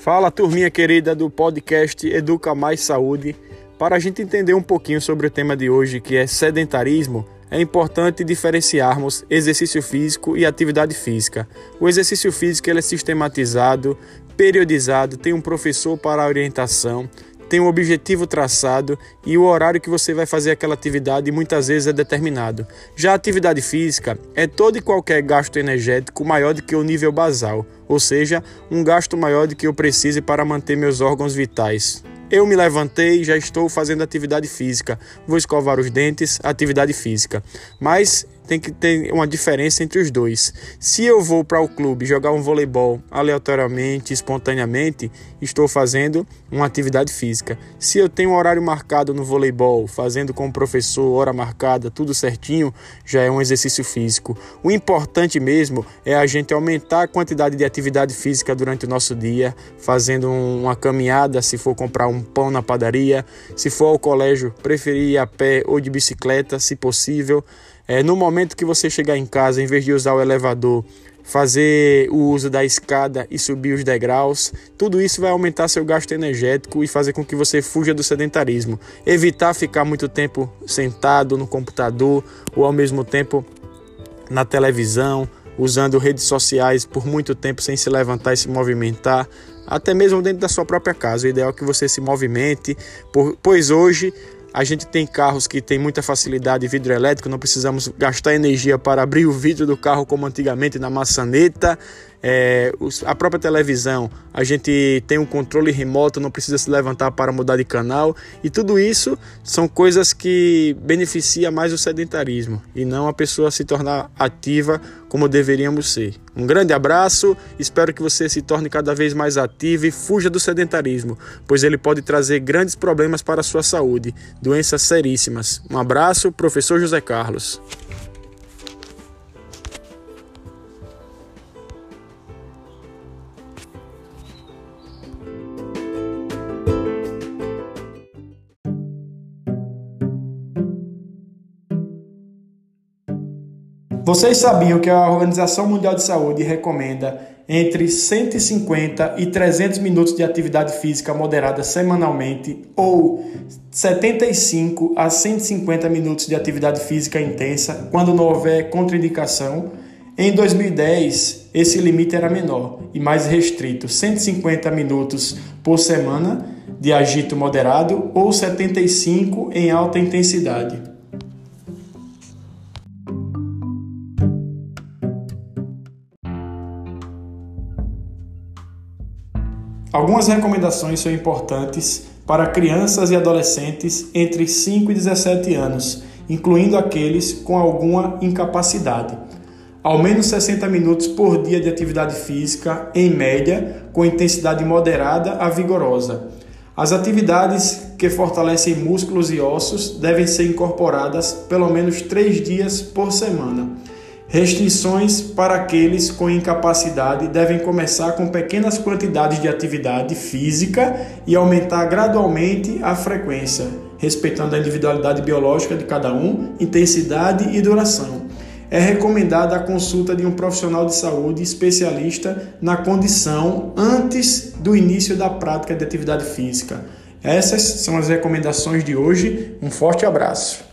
Fala, turminha querida do podcast Educa Mais Saúde. Para a gente entender um pouquinho sobre o tema de hoje, que é sedentarismo, é importante diferenciarmos exercício físico e atividade física. O exercício físico ele é sistematizado, periodizado, tem um professor para orientação, tem um objetivo traçado e o horário que você vai fazer aquela atividade muitas vezes é determinado. Já a atividade física é todo e qualquer gasto energético maior do que o nível basal, ou seja, um gasto maior do que eu precise para manter meus órgãos vitais. Eu me levantei, já estou fazendo atividade física. Vou escovar os dentes, atividade física. Mas tem que ter uma diferença entre os dois. Se eu vou para o clube jogar um voleibol aleatoriamente, espontaneamente, estou fazendo uma atividade física. Se eu tenho um horário marcado no voleibol, fazendo com o professor, hora marcada, tudo certinho, já é um exercício físico. O importante mesmo é a gente aumentar a quantidade de atividade física durante o nosso dia, fazendo uma caminhada, se for comprar um pão na padaria, se for ao colégio, preferir ir a pé ou de bicicleta, se possível. É, no momento que você chegar em casa, em vez de usar o elevador, fazer o uso da escada e subir os degraus, tudo isso vai aumentar seu gasto energético e fazer com que você fuja do sedentarismo. Evitar ficar muito tempo sentado no computador ou ao mesmo tempo na televisão, usando redes sociais por muito tempo sem se levantar e se movimentar, até mesmo dentro da sua própria casa. O ideal é que você se movimente, pois hoje a gente tem carros que tem muita facilidade de vidro elétrico, não precisamos gastar energia para abrir o vidro do carro como antigamente na maçaneta. É, a própria televisão, a gente tem um controle remoto, não precisa se levantar para mudar de canal, e tudo isso são coisas que beneficia mais o sedentarismo e não a pessoa se tornar ativa como deveríamos ser. Um grande abraço, espero que você se torne cada vez mais ativo e fuja do sedentarismo, pois ele pode trazer grandes problemas para a sua saúde, doenças seríssimas. Um abraço, professor José Carlos. Vocês sabiam que a Organização Mundial de Saúde recomenda entre 150 e 300 minutos de atividade física moderada semanalmente ou 75 a 150 minutos de atividade física intensa quando não houver contraindicação? Em 2010, esse limite era menor e mais restrito, 150 minutos por semana de agito moderado ou 75 em alta intensidade. Algumas recomendações são importantes para crianças e adolescentes entre 5 e 17 anos, incluindo aqueles com alguma incapacidade. Ao menos 60 minutos por dia de atividade física, em média, com intensidade moderada a vigorosa. As atividades que fortalecem músculos e ossos devem ser incorporadas pelo menos três dias por semana. Restrições para aqueles com incapacidade devem começar com pequenas quantidades de atividade física e aumentar gradualmente a frequência, respeitando a individualidade biológica de cada um, intensidade e duração. É recomendada a consulta de um profissional de saúde especialista na condição antes do início da prática de atividade física. Essas são as recomendações de hoje. Um forte abraço.